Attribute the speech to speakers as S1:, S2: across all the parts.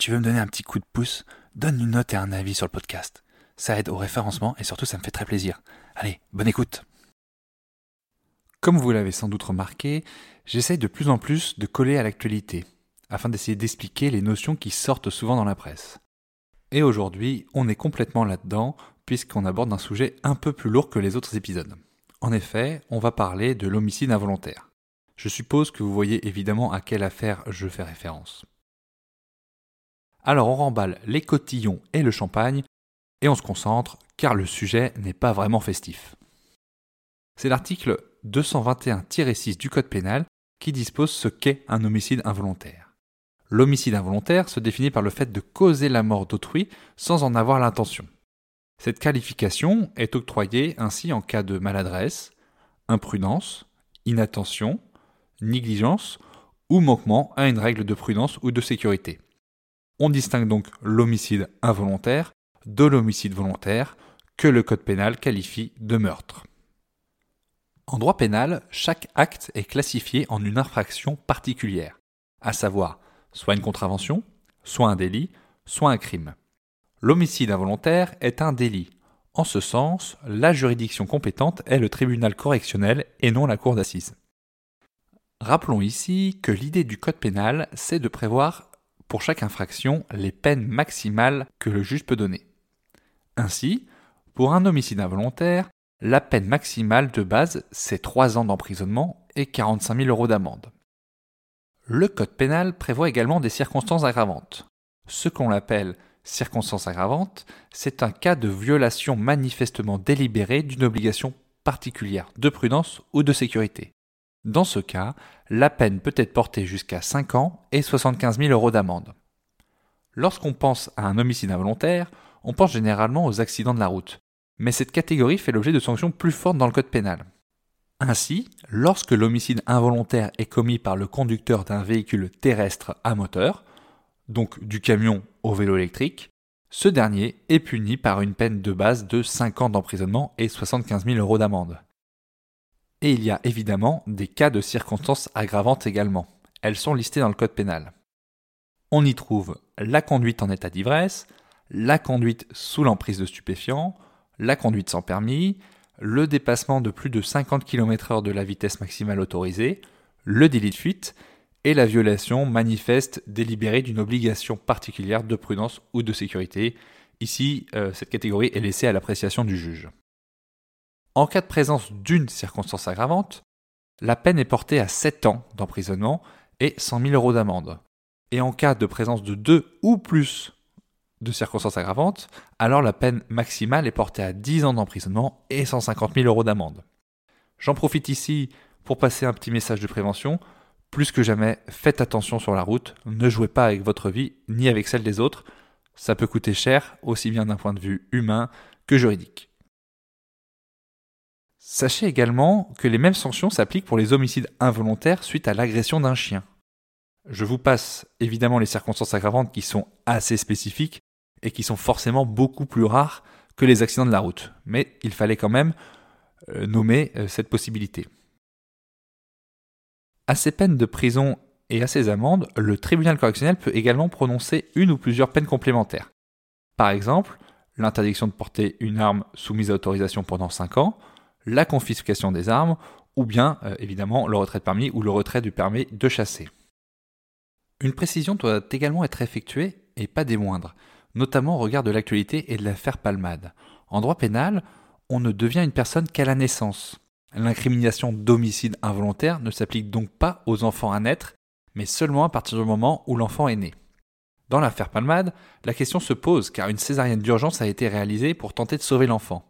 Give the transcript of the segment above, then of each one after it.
S1: Tu veux me donner un petit coup de pouce, donne une note et un avis sur le podcast. Ça aide au référencement et surtout ça me fait très plaisir. Allez, bonne écoute. Comme vous l'avez sans doute remarqué, j'essaye de plus en plus de coller à l'actualité, afin d'essayer d'expliquer les notions qui sortent souvent dans la presse. Et aujourd'hui, on est complètement là-dedans, puisqu'on aborde un sujet un peu plus lourd que les autres épisodes. En effet, on va parler de l'homicide involontaire. Je suppose que vous voyez évidemment à quelle affaire je fais référence. Alors on remballe les cotillons et le champagne, et on se concentre, car le sujet n'est pas vraiment festif. C'est l'article 221-6 du Code pénal qui dispose ce qu'est un homicide involontaire. L'homicide involontaire se définit par le fait de causer la mort d'autrui sans en avoir l'intention. Cette qualification est octroyée ainsi en cas de maladresse, imprudence, inattention, négligence ou manquement à une règle de prudence ou de sécurité. On distingue donc l'homicide involontaire de l'homicide volontaire que le Code pénal qualifie de meurtre. En droit pénal, chaque acte est classifié en une infraction particulière, à savoir soit une contravention, soit un délit, soit un crime. L'homicide involontaire est un délit. En ce sens, la juridiction compétente est le tribunal correctionnel et non la cour d'assises. Rappelons ici que l'idée du code pénal, c'est de prévoir pour chaque infraction les peines maximales que le juge peut donner. Ainsi, pour un homicide involontaire, la peine maximale de base, c'est 3 ans d'emprisonnement et 45 000 euros d'amende. Le Code pénal prévoit également des circonstances aggravantes. Ce qu'on appelle circonstances aggravantes, c'est un cas de violation manifestement délibérée d'une obligation particulière de prudence ou de sécurité. Dans ce cas, la peine peut être portée jusqu'à 5 ans et 75 000 euros d'amende. Lorsqu'on pense à un homicide involontaire, on pense généralement aux accidents de la route, mais cette catégorie fait l'objet de sanctions plus fortes dans le code pénal. Ainsi, lorsque l'homicide involontaire est commis par le conducteur d'un véhicule terrestre à moteur, donc du camion au vélo électrique, ce dernier est puni par une peine de base de 5 ans d'emprisonnement et 75 000 euros d'amende. Et il y a évidemment des cas de circonstances aggravantes également. Elles sont listées dans le code pénal. On y trouve la conduite en état d'ivresse, la conduite sous l'emprise de stupéfiants, la conduite sans permis, le dépassement de plus de 50 km/h de la vitesse maximale autorisée, le délit de fuite et la violation manifeste délibérée d'une obligation particulière de prudence ou de sécurité. Ici, euh, cette catégorie est laissée à l'appréciation du juge. En cas de présence d'une circonstance aggravante, la peine est portée à 7 ans d'emprisonnement et 100 000 euros d'amende. Et en cas de présence de deux ou plus de circonstances aggravantes, alors la peine maximale est portée à 10 ans d'emprisonnement et 150 000 euros d'amende. J'en profite ici pour passer un petit message de prévention. Plus que jamais, faites attention sur la route, ne jouez pas avec votre vie ni avec celle des autres. Ça peut coûter cher, aussi bien d'un point de vue humain que juridique. Sachez également que les mêmes sanctions s'appliquent pour les homicides involontaires suite à l'agression d'un chien. Je vous passe évidemment les circonstances aggravantes qui sont assez spécifiques, et qui sont forcément beaucoup plus rares que les accidents de la route. Mais il fallait quand même euh, nommer euh, cette possibilité. À ces peines de prison et à ces amendes, le tribunal correctionnel peut également prononcer une ou plusieurs peines complémentaires. Par exemple, l'interdiction de porter une arme soumise à autorisation pendant 5 ans, la confiscation des armes, ou bien euh, évidemment le retrait de permis ou le retrait du permis de chasser. Une précision doit également être effectuée, et pas des moindres notamment au regard de l'actualité et de l'affaire Palmade. En droit pénal, on ne devient une personne qu'à la naissance. L'incrimination d'homicide involontaire ne s'applique donc pas aux enfants à naître, mais seulement à partir du moment où l'enfant est né. Dans l'affaire Palmade, la question se pose car une césarienne d'urgence a été réalisée pour tenter de sauver l'enfant.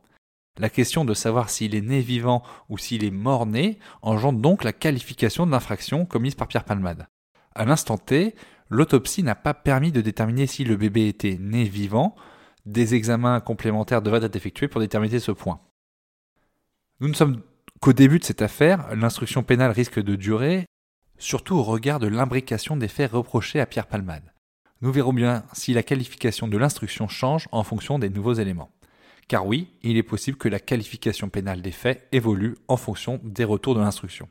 S1: La question de savoir s'il est né vivant ou s'il est mort-né engendre donc la qualification de l'infraction commise par Pierre Palmade. À l'instant T, l'autopsie n'a pas permis de déterminer si le bébé était né vivant. Des examens complémentaires devraient être effectués pour déterminer ce point. Nous ne sommes qu'au début de cette affaire, l'instruction pénale risque de durer, surtout au regard de l'imbrication des faits reprochés à Pierre Palmade. Nous verrons bien si la qualification de l'instruction change en fonction des nouveaux éléments. Car oui, il est possible que la qualification pénale des faits évolue en fonction des retours de l'instruction.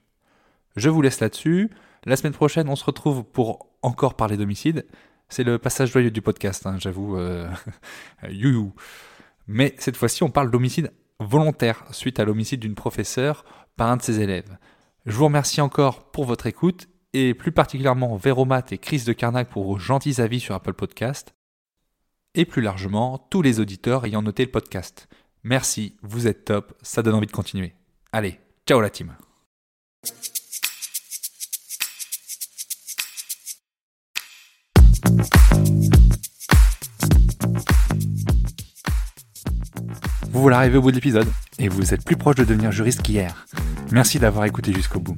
S1: Je vous laisse là-dessus. La semaine prochaine, on se retrouve pour encore parler d'homicide. C'est le passage joyeux du podcast, hein, j'avoue. Euh... Mais cette fois-ci, on parle d'homicide volontaire suite à l'homicide d'une professeure par un de ses élèves. Je vous remercie encore pour votre écoute et plus particulièrement Véromat et Chris de Carnac pour vos gentils avis sur Apple Podcast et plus largement tous les auditeurs ayant noté le podcast. Merci, vous êtes top, ça donne envie de continuer. Allez, ciao la team. Vous voilà arrivé au bout de l'épisode et vous êtes plus proche de devenir juriste qu'hier. Merci d'avoir écouté jusqu'au bout.